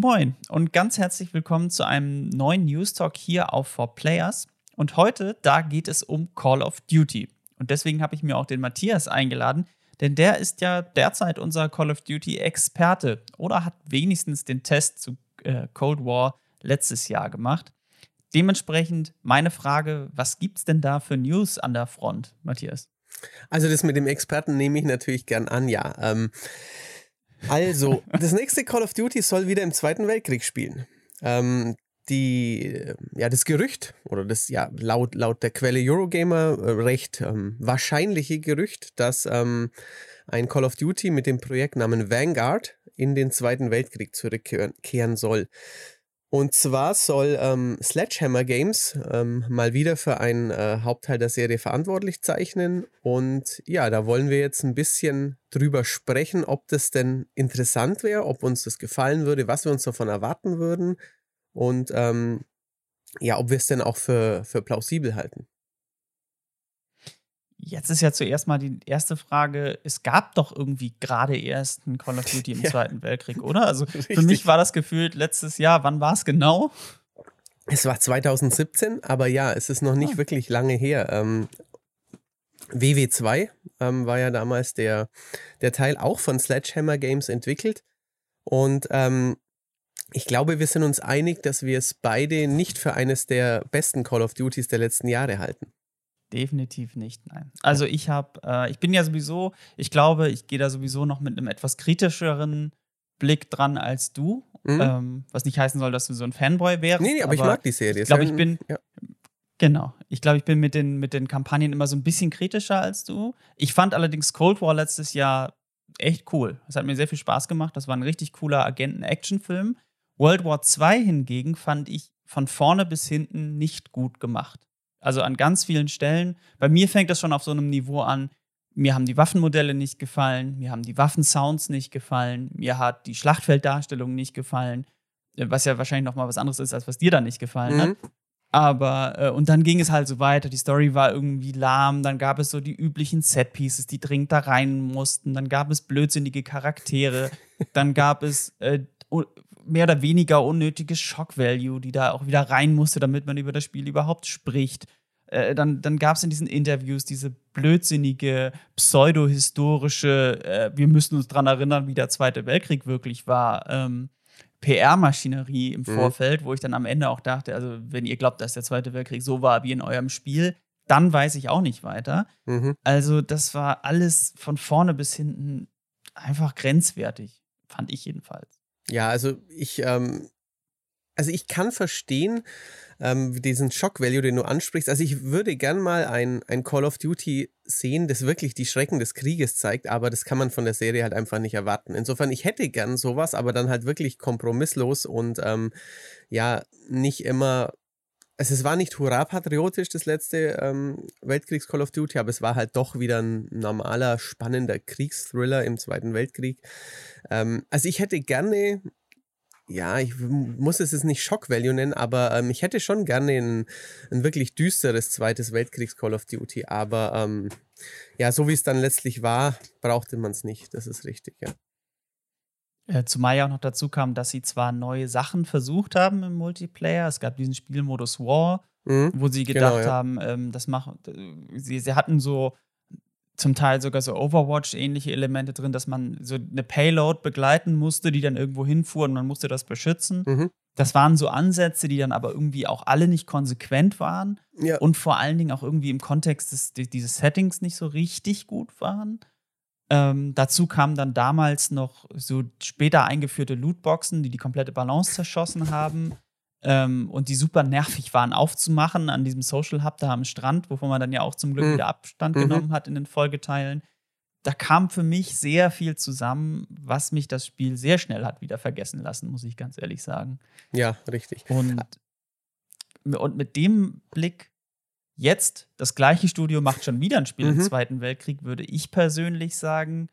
Moin und ganz herzlich willkommen zu einem neuen News Talk hier auf 4Players. Und heute, da geht es um Call of Duty. Und deswegen habe ich mir auch den Matthias eingeladen, denn der ist ja derzeit unser Call of Duty-Experte oder hat wenigstens den Test zu äh, Cold War letztes Jahr gemacht. Dementsprechend meine Frage, was gibt es denn da für News an der Front, Matthias? Also das mit dem Experten nehme ich natürlich gern an, ja. Ähm, also, das nächste Call of Duty soll wieder im Zweiten Weltkrieg spielen. Ähm, die, ja, das Gerücht oder das, ja, laut, laut der Quelle Eurogamer äh, recht ähm, wahrscheinliche Gerücht, dass ähm, ein Call of Duty mit dem Projektnamen Vanguard in den Zweiten Weltkrieg zurückkehren soll. Und zwar soll ähm, Sledgehammer Games ähm, mal wieder für einen äh, Hauptteil der Serie verantwortlich zeichnen. Und ja, da wollen wir jetzt ein bisschen drüber sprechen, ob das denn interessant wäre, ob uns das gefallen würde, was wir uns davon erwarten würden und ähm, ja, ob wir es denn auch für, für plausibel halten. Jetzt ist ja zuerst mal die erste Frage: Es gab doch irgendwie gerade erst ein Call of Duty im ja. Zweiten Weltkrieg, oder? Also Richtig. für mich war das gefühlt letztes Jahr. Wann war es genau? Es war 2017, aber ja, es ist noch nicht ah. wirklich lange her. Ähm, WW2 ähm, war ja damals der, der Teil auch von Sledgehammer Games entwickelt. Und ähm, ich glaube, wir sind uns einig, dass wir es beide nicht für eines der besten Call of Duties der letzten Jahre halten. Definitiv nicht, nein. Also ich habe, äh, ich bin ja sowieso, ich glaube, ich gehe da sowieso noch mit einem etwas kritischeren Blick dran als du. Mhm. Ähm, was nicht heißen soll, dass du so ein Fanboy wärst. Nee, nee, aber, aber ich mag die Serie. Ich glaube, ich bin. Ja. Genau. Ich glaube, ich bin mit den, mit den Kampagnen immer so ein bisschen kritischer als du. Ich fand allerdings Cold War letztes Jahr echt cool. Es hat mir sehr viel Spaß gemacht. Das war ein richtig cooler Agenten-Action-Film. World War II hingegen fand ich von vorne bis hinten nicht gut gemacht. Also an ganz vielen Stellen. Bei mir fängt das schon auf so einem Niveau an. Mir haben die Waffenmodelle nicht gefallen, mir haben die Waffensounds nicht gefallen, mir hat die Schlachtfelddarstellung nicht gefallen, äh, was ja wahrscheinlich noch mal was anderes ist, als was dir da nicht gefallen mhm. hat. Aber, äh, und dann ging es halt so weiter. Die Story war irgendwie lahm. Dann gab es so die üblichen Setpieces, die dringend da rein mussten. Dann gab es blödsinnige Charaktere. dann gab es äh, mehr oder weniger unnötige Shock-Value, die da auch wieder rein musste, damit man über das Spiel überhaupt spricht. Äh, dann dann gab es in diesen Interviews diese blödsinnige, pseudo-historische, äh, wir müssen uns daran erinnern, wie der Zweite Weltkrieg wirklich war, ähm, PR-Maschinerie im mhm. Vorfeld, wo ich dann am Ende auch dachte, also wenn ihr glaubt, dass der Zweite Weltkrieg so war wie in eurem Spiel, dann weiß ich auch nicht weiter. Mhm. Also das war alles von vorne bis hinten einfach grenzwertig, fand ich jedenfalls. Ja, also ich, ähm, also ich kann verstehen, ähm, diesen Shock-Value, den du ansprichst. Also ich würde gern mal ein, ein Call of Duty sehen, das wirklich die Schrecken des Krieges zeigt, aber das kann man von der Serie halt einfach nicht erwarten. Insofern, ich hätte gern sowas, aber dann halt wirklich kompromisslos und ähm, ja, nicht immer also es war nicht hurra patriotisch, das letzte ähm, Weltkriegs-Call of Duty, aber es war halt doch wieder ein normaler, spannender Kriegsthriller im Zweiten Weltkrieg. Ähm, also ich hätte gerne, ja, ich muss es jetzt nicht Shock-Value nennen, aber ähm, ich hätte schon gerne ein, ein wirklich düsteres Zweites Weltkriegs-Call of Duty, aber ähm, ja, so wie es dann letztlich war, brauchte man es nicht, das ist richtig, ja. Äh, zumal ja auch noch dazu kam, dass sie zwar neue Sachen versucht haben im Multiplayer. Es gab diesen Spielmodus War, mhm. wo sie gedacht genau, ja. haben, ähm, das machen. Sie, sie hatten so zum Teil sogar so Overwatch-ähnliche Elemente drin, dass man so eine Payload begleiten musste, die dann irgendwo hinfuhr und man musste das beschützen. Mhm. Das waren so Ansätze, die dann aber irgendwie auch alle nicht konsequent waren ja. und vor allen Dingen auch irgendwie im Kontext des, dieses Settings nicht so richtig gut waren. Ähm, dazu kamen dann damals noch so später eingeführte Lootboxen, die die komplette Balance zerschossen haben ähm, und die super nervig waren aufzumachen an diesem Social Hub da am Strand, wovon man dann ja auch zum Glück mhm. wieder Abstand mhm. genommen hat in den Folgeteilen. Da kam für mich sehr viel zusammen, was mich das Spiel sehr schnell hat wieder vergessen lassen, muss ich ganz ehrlich sagen. Ja, richtig. Und, und mit dem Blick Jetzt, das gleiche Studio macht schon wieder ein Spiel mhm. im Zweiten Weltkrieg, würde ich persönlich sagen,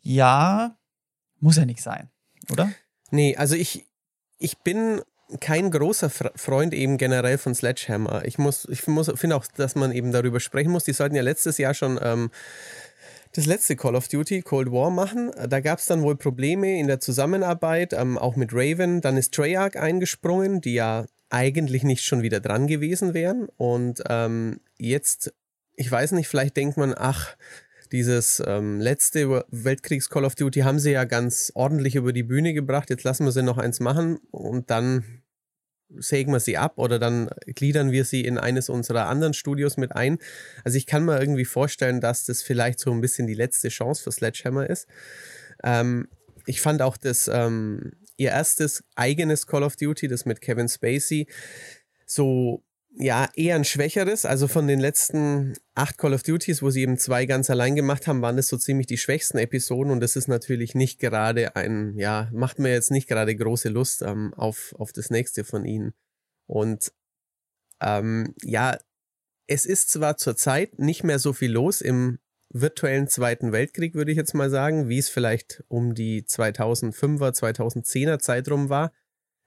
ja, muss ja nicht sein, oder? Nee, also ich, ich bin kein großer Freund eben generell von Sledgehammer. Ich muss, ich muss, finde auch, dass man eben darüber sprechen muss. Die sollten ja letztes Jahr schon ähm, das letzte Call of Duty, Cold War, machen. Da gab es dann wohl Probleme in der Zusammenarbeit, ähm, auch mit Raven. Dann ist Treyarch eingesprungen, die ja eigentlich nicht schon wieder dran gewesen wären. Und ähm, jetzt, ich weiß nicht, vielleicht denkt man, ach, dieses ähm, letzte Weltkriegs-Call of Duty haben sie ja ganz ordentlich über die Bühne gebracht. Jetzt lassen wir sie noch eins machen und dann sägen wir sie ab oder dann gliedern wir sie in eines unserer anderen Studios mit ein. Also ich kann mir irgendwie vorstellen, dass das vielleicht so ein bisschen die letzte Chance für Sledgehammer ist. Ähm, ich fand auch das ähm, ihr erstes eigenes Call of Duty, das mit Kevin Spacey, so ja, eher ein schwächeres. Also von den letzten acht Call of Duties, wo sie eben zwei ganz allein gemacht haben, waren das so ziemlich die schwächsten Episoden und das ist natürlich nicht gerade ein, ja, macht mir jetzt nicht gerade große Lust ähm, auf, auf das nächste von ihnen. Und ähm, ja, es ist zwar zurzeit nicht mehr so viel los im virtuellen Zweiten Weltkrieg, würde ich jetzt mal sagen, wie es vielleicht um die 2005er, 2010er Zeitraum war.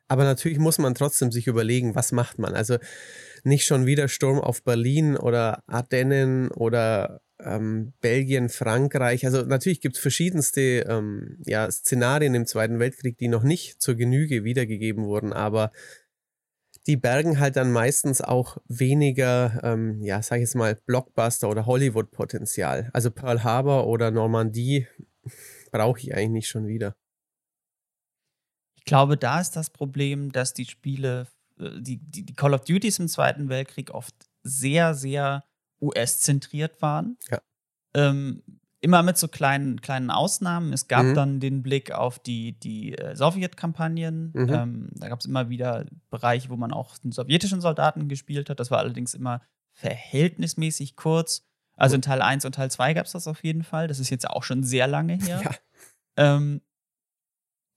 Aber natürlich muss man trotzdem sich überlegen, was macht man. Also nicht schon wieder Sturm auf Berlin oder Ardennen oder ähm, Belgien, Frankreich. Also natürlich gibt es verschiedenste ähm, ja, Szenarien im Zweiten Weltkrieg, die noch nicht zur Genüge wiedergegeben wurden, aber die bergen halt dann meistens auch weniger, ähm, ja, sag ich jetzt mal, Blockbuster oder Hollywood-Potenzial. Also Pearl Harbor oder Normandie brauche ich eigentlich nicht schon wieder. Ich glaube, da ist das Problem, dass die Spiele, äh, die, die, die Call of Duties im Zweiten Weltkrieg oft sehr, sehr US-zentriert waren. Ja. Ähm, immer mit so kleinen, kleinen Ausnahmen. Es gab mhm. dann den Blick auf die, die äh, Sowjetkampagnen. Mhm. Ähm, da gab es immer wieder Bereiche, wo man auch den sowjetischen Soldaten gespielt hat. Das war allerdings immer verhältnismäßig kurz. Also in Teil 1 und Teil 2 gab es das auf jeden Fall. Das ist jetzt auch schon sehr lange her. Ja. Ähm,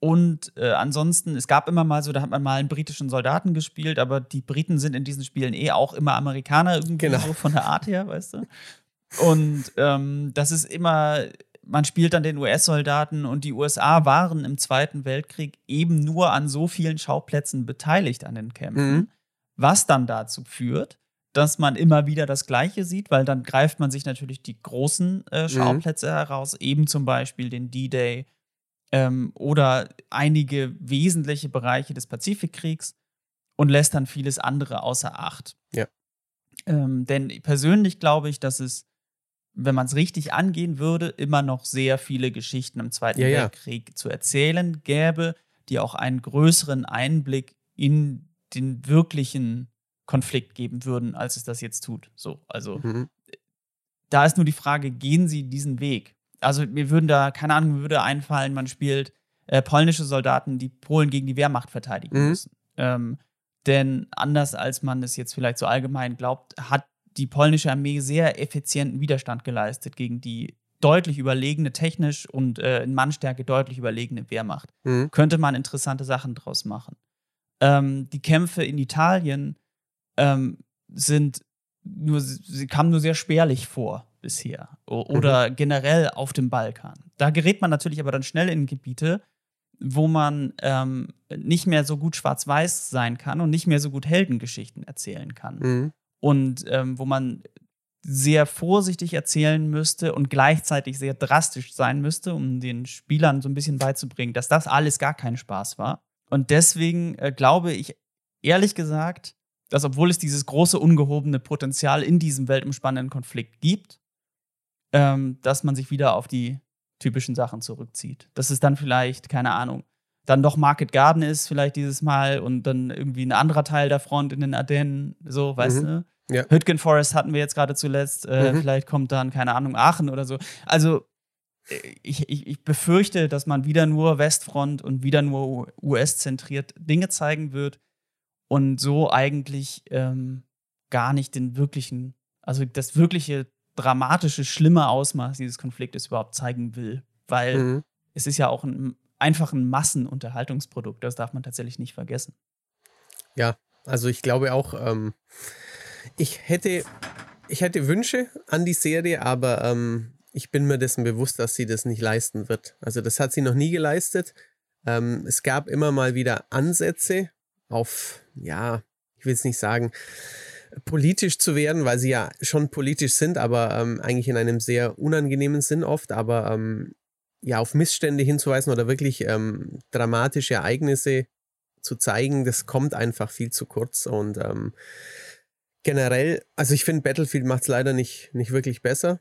und äh, ansonsten, es gab immer mal so, da hat man mal einen britischen Soldaten gespielt, aber die Briten sind in diesen Spielen eh auch immer Amerikaner irgendwie genau. so von der Art her, weißt du? Und ähm, das ist immer, man spielt dann den US-Soldaten und die USA waren im Zweiten Weltkrieg eben nur an so vielen Schauplätzen beteiligt an den Kämpfen, mhm. was dann dazu führt, dass man immer wieder das Gleiche sieht, weil dann greift man sich natürlich die großen äh, mhm. Schauplätze mhm. heraus, eben zum Beispiel den D-Day ähm, oder einige wesentliche Bereiche des Pazifikkriegs und lässt dann vieles andere außer Acht. Ja. Ähm, denn persönlich glaube ich, dass es wenn man es richtig angehen würde, immer noch sehr viele Geschichten im Zweiten ja, Weltkrieg ja. zu erzählen gäbe, die auch einen größeren Einblick in den wirklichen Konflikt geben würden, als es das jetzt tut. So, also mhm. da ist nur die Frage, gehen sie diesen Weg? Also mir würden da, keine Ahnung, mir würde einfallen, man spielt äh, polnische Soldaten, die Polen gegen die Wehrmacht verteidigen mhm. müssen. Ähm, denn anders als man es jetzt vielleicht so allgemein glaubt, hat die polnische Armee sehr effizienten Widerstand geleistet gegen die deutlich überlegene, technisch und äh, in Mannstärke deutlich überlegene Wehrmacht. Mhm. Könnte man interessante Sachen draus machen. Ähm, die Kämpfe in Italien ähm, sind nur, sie kamen nur sehr spärlich vor bisher. oder mhm. generell auf dem Balkan. Da gerät man natürlich aber dann schnell in Gebiete, wo man ähm, nicht mehr so gut schwarz-weiß sein kann und nicht mehr so gut Heldengeschichten erzählen kann. Mhm und ähm, wo man sehr vorsichtig erzählen müsste und gleichzeitig sehr drastisch sein müsste, um den Spielern so ein bisschen beizubringen, dass das alles gar kein Spaß war. Und deswegen äh, glaube ich ehrlich gesagt, dass obwohl es dieses große ungehobene Potenzial in diesem weltumspannenden Konflikt gibt, ähm, dass man sich wieder auf die typischen Sachen zurückzieht. Dass es dann vielleicht, keine Ahnung, dann doch Market Garden ist, vielleicht dieses Mal, und dann irgendwie ein anderer Teil der Front in den Ardennen, so, weißt mhm. du? Ja. Hütgen Forest hatten wir jetzt gerade zuletzt. Äh, mhm. Vielleicht kommt dann, keine Ahnung, Aachen oder so. Also, äh, ich, ich, ich befürchte, dass man wieder nur Westfront und wieder nur US-zentriert Dinge zeigen wird und so eigentlich ähm, gar nicht den wirklichen, also das wirkliche dramatische, schlimme Ausmaß dieses Konfliktes überhaupt zeigen will. Weil mhm. es ist ja auch ein einfach ein Massenunterhaltungsprodukt. Das darf man tatsächlich nicht vergessen. Ja, also ich glaube auch, ähm, ich hätte, ich hätte Wünsche an die Serie, aber ähm, ich bin mir dessen bewusst, dass sie das nicht leisten wird. Also das hat sie noch nie geleistet. Ähm, es gab immer mal wieder Ansätze auf, ja, ich will es nicht sagen, politisch zu werden, weil sie ja schon politisch sind, aber ähm, eigentlich in einem sehr unangenehmen Sinn oft, aber ähm, ja, auf Missstände hinzuweisen oder wirklich ähm, dramatische Ereignisse zu zeigen, das kommt einfach viel zu kurz und ähm, generell, also ich finde, Battlefield macht es leider nicht, nicht wirklich besser.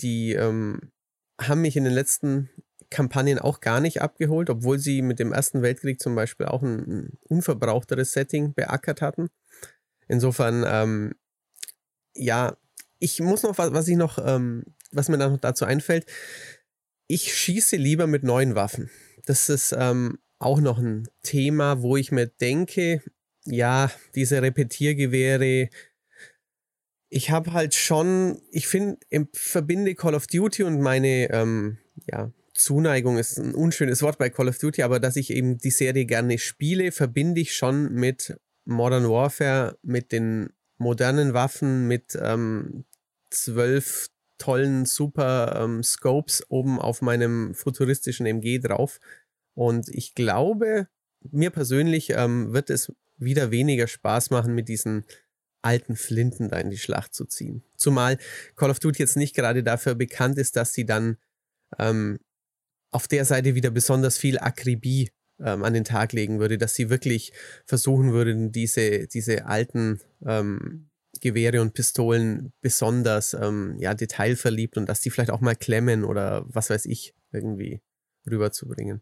Die ähm, haben mich in den letzten Kampagnen auch gar nicht abgeholt, obwohl sie mit dem Ersten Weltkrieg zum Beispiel auch ein, ein unverbrauchteres Setting beackert hatten. Insofern, ähm, ja, ich muss noch, was, ich noch, ähm, was mir noch dazu einfällt, ich schieße lieber mit neuen Waffen. Das ist ähm, auch noch ein Thema, wo ich mir denke, ja, diese Repetiergewehre, ich habe halt schon, ich finde, verbinde Call of Duty und meine, ähm, ja, Zuneigung ist ein unschönes Wort bei Call of Duty, aber dass ich eben die Serie gerne spiele, verbinde ich schon mit Modern Warfare, mit den modernen Waffen, mit ähm, zwölf tollen super ähm, Scopes oben auf meinem futuristischen MG drauf. Und ich glaube, mir persönlich ähm, wird es wieder weniger Spaß machen, mit diesen alten Flinten da in die Schlacht zu ziehen. Zumal Call of Duty jetzt nicht gerade dafür bekannt ist, dass sie dann ähm, auf der Seite wieder besonders viel Akribie ähm, an den Tag legen würde, dass sie wirklich versuchen würden, diese, diese alten ähm, Gewehre und Pistolen besonders ähm, ja, detailverliebt und dass die vielleicht auch mal klemmen oder was weiß ich irgendwie rüberzubringen.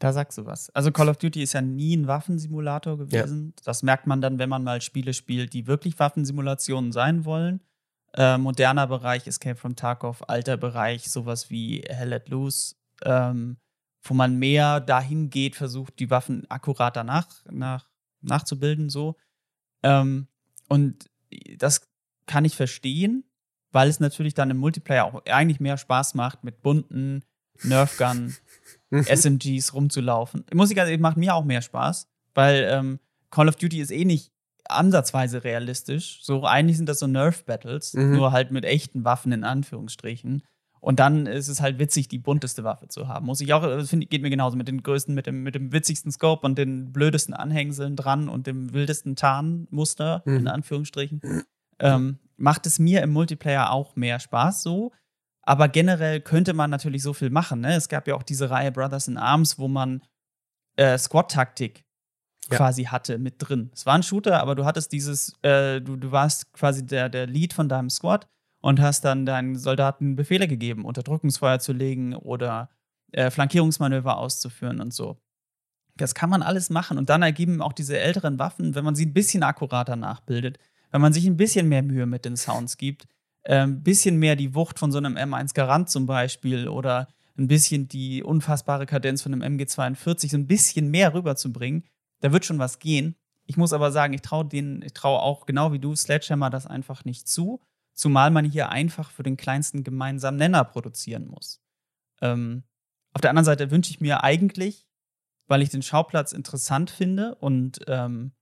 Da sagst du was. Also Call of Duty ist ja nie ein Waffensimulator gewesen. Ja. Das merkt man dann, wenn man mal Spiele spielt, die wirklich Waffensimulationen sein wollen. Äh, moderner Bereich Escape from Tarkov, alter Bereich sowas wie Hell Let Loose, ähm, wo man mehr dahin geht, versucht, die Waffen akkurat danach nach, nachzubilden, so. Ähm, und das kann ich verstehen, weil es natürlich dann im Multiplayer auch eigentlich mehr Spaß macht, mit bunten Nerfgun SMGs rumzulaufen. Muss ich ganz ehrlich, macht mir auch mehr Spaß, weil ähm, Call of Duty ist eh nicht ansatzweise realistisch. So eigentlich sind das so Nerf-Battles, mhm. nur halt mit echten Waffen in Anführungsstrichen. Und dann ist es halt witzig, die bunteste Waffe zu haben. Muss ich auch, das find, geht mir genauso mit den größten, mit dem, mit dem witzigsten Scope und den blödesten Anhängseln dran und dem wildesten Tarnmuster, mhm. in Anführungsstrichen. Ähm, macht es mir im Multiplayer auch mehr Spaß so. Aber generell könnte man natürlich so viel machen. Ne? Es gab ja auch diese Reihe Brothers in Arms, wo man äh, Squad-Taktik ja. quasi hatte mit drin. Es war ein Shooter, aber du hattest dieses, äh, du, du warst quasi der, der Lead von deinem Squad und hast dann deinen Soldaten Befehle gegeben, Unterdrückungsfeuer zu legen oder äh, Flankierungsmanöver auszuführen und so. Das kann man alles machen und dann ergeben auch diese älteren Waffen, wenn man sie ein bisschen akkurater nachbildet, wenn man sich ein bisschen mehr Mühe mit den Sounds gibt, ein ähm, bisschen mehr die Wucht von so einem M1 Garant zum Beispiel oder ein bisschen die unfassbare Kadenz von einem MG42 so ein bisschen mehr rüberzubringen, da wird schon was gehen. Ich muss aber sagen, ich traue denen, ich traue auch genau wie du Sledgehammer das einfach nicht zu, zumal man hier einfach für den kleinsten gemeinsamen Nenner produzieren muss. Ähm, auf der anderen Seite wünsche ich mir eigentlich, weil ich den Schauplatz interessant finde und ähm,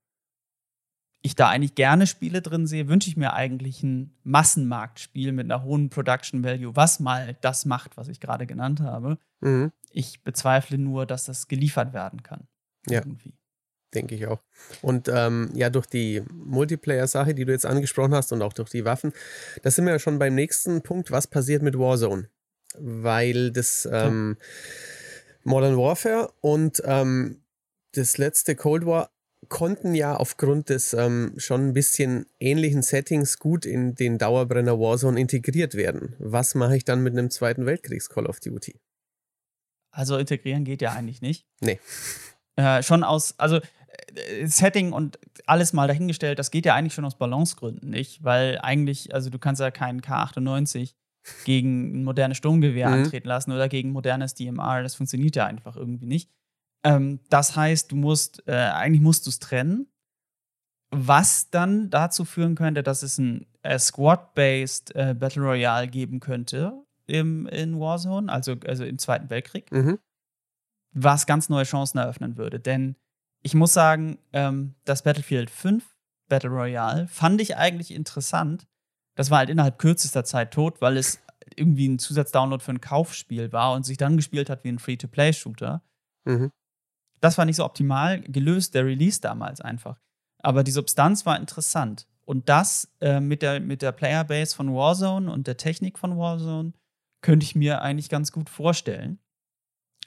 ich da eigentlich gerne Spiele drin sehe, wünsche ich mir eigentlich ein Massenmarktspiel mit einer hohen Production Value, was mal das macht, was ich gerade genannt habe. Mhm. Ich bezweifle nur, dass das geliefert werden kann. Ja. Irgendwie. Denke ich auch. Und ähm, ja, durch die Multiplayer-Sache, die du jetzt angesprochen hast und auch durch die Waffen, da sind wir ja schon beim nächsten Punkt, was passiert mit Warzone. Weil das ähm, Modern Warfare und ähm, das letzte Cold War konnten ja aufgrund des ähm, schon ein bisschen ähnlichen Settings gut in den Dauerbrenner Warzone integriert werden. Was mache ich dann mit einem Zweiten Weltkriegs Call of Duty? Also integrieren geht ja eigentlich nicht. Nee. Äh, schon aus, also Setting und alles mal dahingestellt, das geht ja eigentlich schon aus Balancegründen nicht, weil eigentlich, also du kannst ja keinen K98 gegen ein modernes Sturmgewehr mhm. antreten lassen oder gegen modernes DMR, das funktioniert ja einfach irgendwie nicht. Ähm, das heißt, du musst, äh, eigentlich musst du es trennen, was dann dazu führen könnte, dass es ein äh, Squad-based äh, Battle Royale geben könnte im, in Warzone, also, also im Zweiten Weltkrieg, mhm. was ganz neue Chancen eröffnen würde. Denn ich muss sagen, ähm, das Battlefield 5 Battle Royale fand ich eigentlich interessant. Das war halt innerhalb kürzester Zeit tot, weil es irgendwie ein Zusatzdownload für ein Kaufspiel war und sich dann gespielt hat wie ein Free-to-Play-Shooter. Mhm. Das war nicht so optimal gelöst, der Release damals einfach. Aber die Substanz war interessant. Und das äh, mit, der, mit der Playerbase von Warzone und der Technik von Warzone könnte ich mir eigentlich ganz gut vorstellen.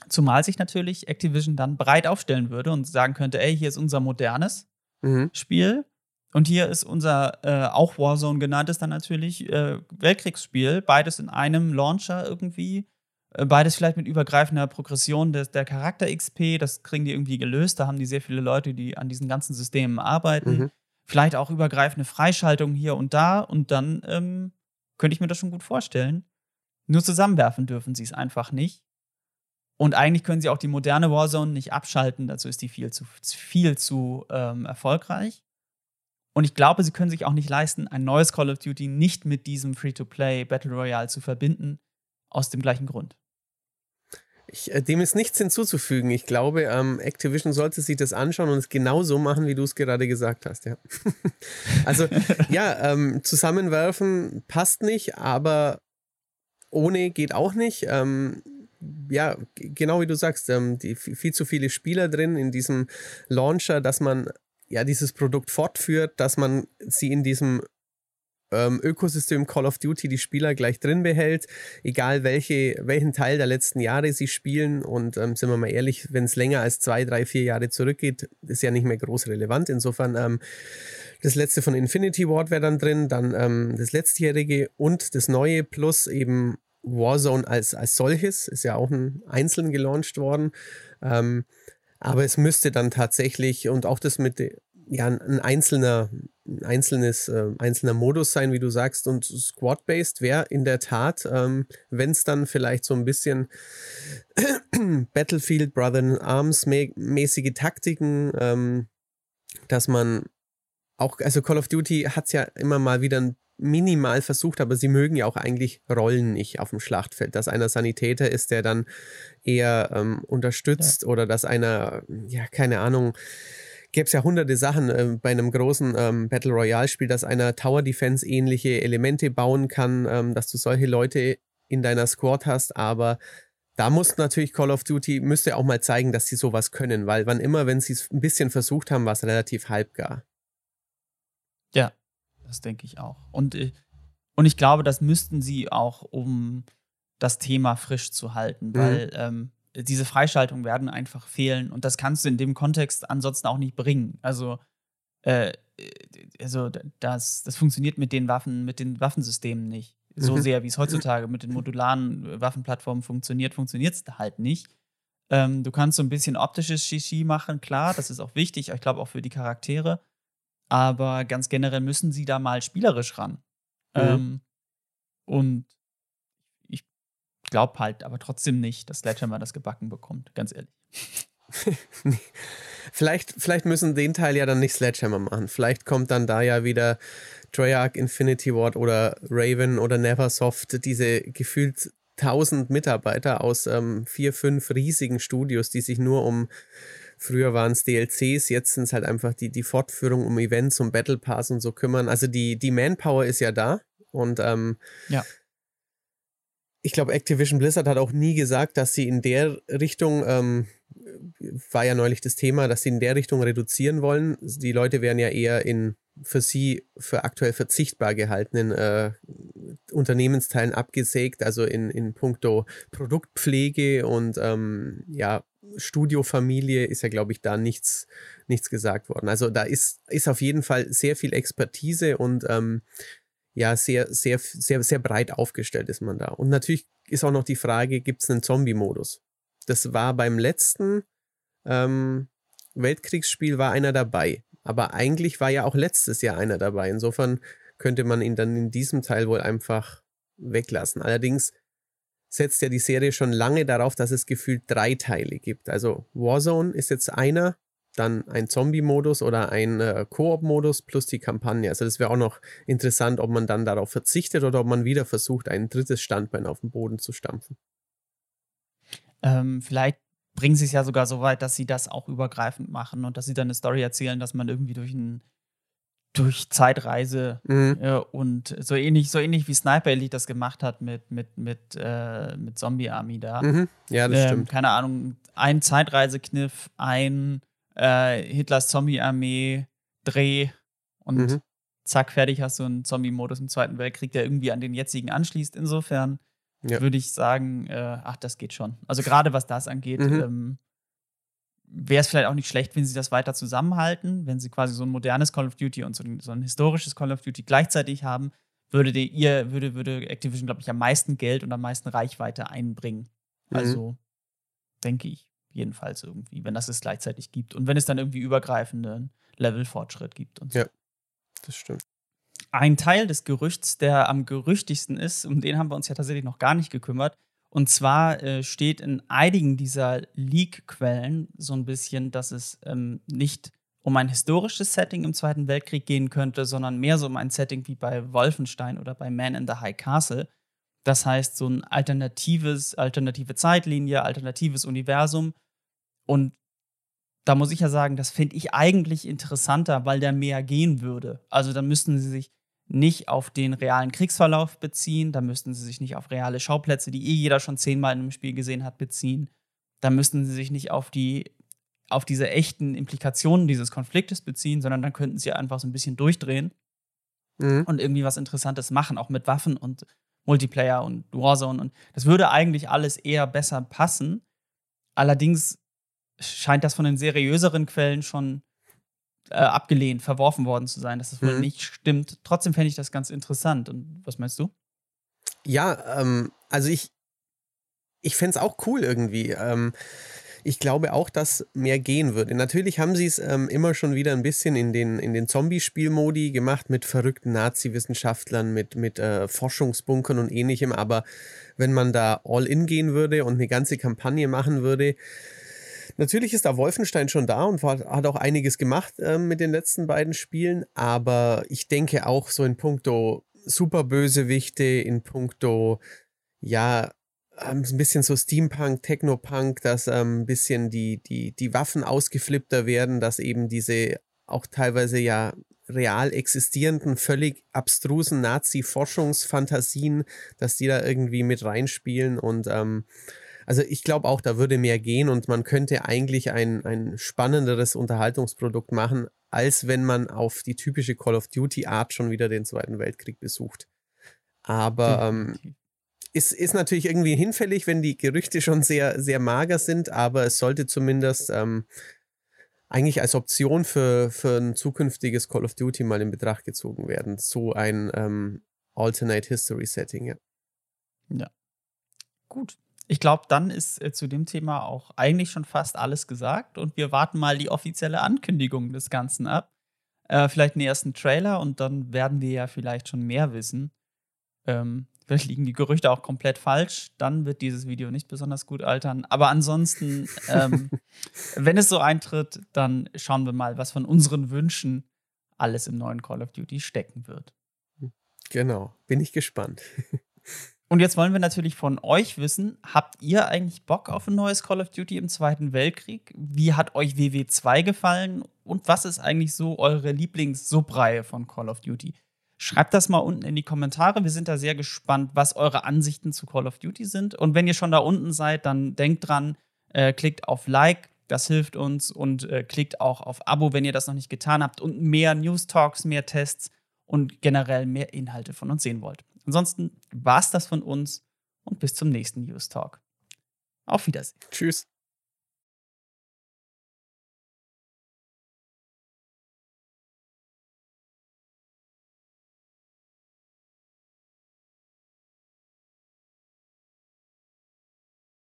Zumal sich natürlich Activision dann breit aufstellen würde und sagen könnte, ey, hier ist unser modernes mhm. Spiel und hier ist unser äh, auch Warzone genanntes dann natürlich äh, Weltkriegsspiel, beides in einem Launcher irgendwie, äh, beides vielleicht mit übergreifender Progression des, der Charakter XP, das kriegen die irgendwie gelöst, da haben die sehr viele Leute, die an diesen ganzen Systemen arbeiten. Mhm. Vielleicht auch übergreifende Freischaltung hier und da und dann ähm, könnte ich mir das schon gut vorstellen. Nur zusammenwerfen dürfen sie es einfach nicht. Und eigentlich können sie auch die moderne Warzone nicht abschalten, dazu ist die viel zu, viel zu ähm, erfolgreich. Und ich glaube, sie können sich auch nicht leisten, ein neues Call of Duty nicht mit diesem Free-to-Play Battle Royale zu verbinden, aus dem gleichen Grund. Ich, äh, dem ist nichts hinzuzufügen. Ich glaube, ähm, Activision sollte sich das anschauen und es genauso machen, wie du es gerade gesagt hast. Ja. also ja, ähm, zusammenwerfen passt nicht, aber ohne geht auch nicht. Ähm, ja, genau wie du sagst, ähm, die, viel zu viele Spieler drin in diesem Launcher, dass man ja dieses Produkt fortführt, dass man sie in diesem ähm, Ökosystem Call of Duty die Spieler gleich drin behält, egal welche, welchen Teil der letzten Jahre sie spielen. Und ähm, sind wir mal ehrlich, wenn es länger als zwei, drei, vier Jahre zurückgeht, ist ja nicht mehr groß relevant. Insofern ähm, das letzte von Infinity Ward wäre dann drin, dann ähm, das letztjährige und das neue plus eben Warzone als, als solches, ist ja auch ein einzeln gelauncht worden. Ähm, aber es müsste dann tatsächlich und auch das mit ja, ein einzelner, ein einzelnes, äh, einzelner Modus sein, wie du sagst, und Squad-based wäre in der Tat, ähm, wenn es dann vielleicht so ein bisschen Battlefield, Brother in Arms mäßige Taktiken, ähm, dass man auch, also Call of Duty hat es ja immer mal wieder ein minimal versucht, aber sie mögen ja auch eigentlich Rollen nicht auf dem Schlachtfeld, dass einer Sanitäter ist, der dann eher ähm, unterstützt ja. oder dass einer, ja, keine Ahnung, gäbe es ja hunderte Sachen äh, bei einem großen ähm, Battle Royale-Spiel, dass einer Tower Defense ähnliche Elemente bauen kann, ähm, dass du solche Leute in deiner Squad hast, aber da muss natürlich Call of Duty, müsste auch mal zeigen, dass sie sowas können, weil wann immer, wenn sie es ein bisschen versucht haben, war es relativ halbgar. Ja, das denke ich auch. Und, äh, und ich glaube, das müssten sie auch, um das Thema frisch zu halten, mhm. weil ähm, diese Freischaltungen werden einfach fehlen und das kannst du in dem Kontext ansonsten auch nicht bringen. Also, äh, also das, das funktioniert mit den Waffen, mit den Waffensystemen nicht. So mhm. sehr, wie es heutzutage mit den modularen Waffenplattformen funktioniert, funktioniert es halt nicht. Ähm, du kannst so ein bisschen optisches Shishi machen, klar, das ist auch wichtig, ich glaube auch für die Charaktere. Aber ganz generell müssen sie da mal spielerisch ran. Mhm. Ähm, und ich glaube halt aber trotzdem nicht, dass Sledgehammer das gebacken bekommt, ganz ehrlich. vielleicht, vielleicht müssen den Teil ja dann nicht Sledgehammer machen. Vielleicht kommt dann da ja wieder Treyarch, Infinity Ward oder Raven oder Neversoft, diese gefühlt tausend Mitarbeiter aus ähm, vier, fünf riesigen Studios, die sich nur um Früher waren es DLCs, jetzt sind es halt einfach die, die Fortführung um Events, um Battle Pass und so kümmern. Also die, die Manpower ist ja da. Und ähm, ja. ich glaube, Activision Blizzard hat auch nie gesagt, dass sie in der Richtung, ähm, war ja neulich das Thema, dass sie in der Richtung reduzieren wollen. Die Leute werden ja eher in für sie für aktuell verzichtbar gehaltenen äh, Unternehmensteilen abgesägt, also in, in puncto Produktpflege und ähm, ja, Studiofamilie ist ja, glaube ich, da nichts, nichts gesagt worden. Also da ist, ist auf jeden Fall sehr viel Expertise und ähm, ja, sehr, sehr, sehr, sehr breit aufgestellt ist man da. Und natürlich ist auch noch die Frage, gibt es einen Zombie-Modus? Das war beim letzten ähm, Weltkriegsspiel war einer dabei. Aber eigentlich war ja auch letztes Jahr einer dabei. Insofern könnte man ihn dann in diesem Teil wohl einfach weglassen. Allerdings setzt ja die Serie schon lange darauf, dass es gefühlt drei Teile gibt. Also Warzone ist jetzt einer, dann ein Zombie-Modus oder ein äh, Koop-Modus plus die Kampagne. Also das wäre auch noch interessant, ob man dann darauf verzichtet oder ob man wieder versucht, ein drittes Standbein auf den Boden zu stampfen. Ähm, vielleicht bringen sie es ja sogar so weit, dass sie das auch übergreifend machen und dass sie dann eine Story erzählen, dass man irgendwie durch ein durch Zeitreise mhm. äh, und so ähnlich, so ähnlich wie Sniper Elite das gemacht hat mit, mit, mit, äh, mit Zombie Army da. Mhm. Ja, das ähm, stimmt. Keine Ahnung, ein Zeitreisekniff, ein äh, Hitlers Zombie-Armee, Dreh und mhm. zack, fertig hast du einen Zombie-Modus im Zweiten Weltkrieg, der irgendwie an den jetzigen anschließt. Insofern ja. würde ich sagen, äh, ach, das geht schon. Also gerade was das angeht, mhm. ähm, wäre es vielleicht auch nicht schlecht, wenn sie das weiter zusammenhalten, wenn sie quasi so ein modernes Call of Duty und so ein, so ein historisches Call of Duty gleichzeitig haben, würde die, ihr, würde, würde Activision, glaube ich, am meisten Geld und am meisten Reichweite einbringen. Mhm. Also denke ich jedenfalls irgendwie, wenn das es gleichzeitig gibt und wenn es dann irgendwie übergreifenden Levelfortschritt gibt und so. Ja, das stimmt. Ein Teil des Gerüchts, der am gerüchtigsten ist, um den haben wir uns ja tatsächlich noch gar nicht gekümmert, und zwar äh, steht in einigen dieser Leak-Quellen so ein bisschen, dass es ähm, nicht um ein historisches Setting im Zweiten Weltkrieg gehen könnte, sondern mehr so um ein Setting wie bei Wolfenstein oder bei Man in the High Castle. Das heißt, so ein alternatives, alternative Zeitlinie, alternatives Universum. Und da muss ich ja sagen, das finde ich eigentlich interessanter, weil der mehr gehen würde. Also da müssten sie sich nicht auf den realen Kriegsverlauf beziehen, da müssten sie sich nicht auf reale Schauplätze, die eh jeder schon zehnmal in einem Spiel gesehen hat, beziehen. Da müssten sie sich nicht auf die auf diese echten Implikationen dieses Konfliktes beziehen, sondern dann könnten sie einfach so ein bisschen durchdrehen mhm. und irgendwie was Interessantes machen, auch mit Waffen und Multiplayer und Warzone. Und das würde eigentlich alles eher besser passen. Allerdings scheint das von den seriöseren Quellen schon äh, abgelehnt, verworfen worden zu sein, dass das wohl mhm. nicht stimmt. Trotzdem fände ich das ganz interessant. Und was meinst du? Ja, ähm, also ich, ich fände es auch cool irgendwie. Ähm, ich glaube auch, dass mehr gehen würde. Natürlich haben sie es ähm, immer schon wieder ein bisschen in den, in den Zombie-Spielmodi gemacht mit verrückten Nazi-Wissenschaftlern, mit, mit äh, Forschungsbunkern und ähnlichem. Aber wenn man da all in gehen würde und eine ganze Kampagne machen würde, Natürlich ist da Wolfenstein schon da und hat auch einiges gemacht äh, mit den letzten beiden Spielen, aber ich denke auch so in puncto Superbösewichte, in puncto, ja, ähm, ein bisschen so Steampunk, Technopunk, dass ähm, ein bisschen die, die, die Waffen ausgeflippter werden, dass eben diese auch teilweise ja real existierenden, völlig abstrusen Nazi-Forschungsfantasien, dass die da irgendwie mit reinspielen und ähm, also ich glaube auch, da würde mehr gehen und man könnte eigentlich ein, ein spannenderes Unterhaltungsprodukt machen, als wenn man auf die typische Call of Duty-Art schon wieder den Zweiten Weltkrieg besucht. Aber ähm, ist, ist natürlich irgendwie hinfällig, wenn die Gerüchte schon sehr, sehr mager sind, aber es sollte zumindest ähm, eigentlich als Option für, für ein zukünftiges Call of Duty mal in Betracht gezogen werden. So ein ähm, Alternate History Setting, ja. Ja. Gut ich glaube, dann ist äh, zu dem Thema auch eigentlich schon fast alles gesagt und wir warten mal die offizielle Ankündigung des Ganzen ab. Äh, vielleicht einen ersten Trailer und dann werden wir ja vielleicht schon mehr wissen. Ähm, vielleicht liegen die Gerüchte auch komplett falsch, dann wird dieses Video nicht besonders gut altern. Aber ansonsten, ähm, wenn es so eintritt, dann schauen wir mal, was von unseren Wünschen alles im neuen Call of Duty stecken wird. Genau, bin ich gespannt. Und jetzt wollen wir natürlich von euch wissen, habt ihr eigentlich Bock auf ein neues Call of Duty im Zweiten Weltkrieg? Wie hat euch WW2 gefallen? Und was ist eigentlich so eure Lieblings-Subreihe von Call of Duty? Schreibt das mal unten in die Kommentare. Wir sind da sehr gespannt, was eure Ansichten zu Call of Duty sind. Und wenn ihr schon da unten seid, dann denkt dran, äh, klickt auf Like, das hilft uns. Und äh, klickt auch auf Abo, wenn ihr das noch nicht getan habt. Und mehr News Talks, mehr Tests und generell mehr Inhalte von uns sehen wollt. Ansonsten war es das von uns und bis zum nächsten News Talk. Auf Wiedersehen. Tschüss.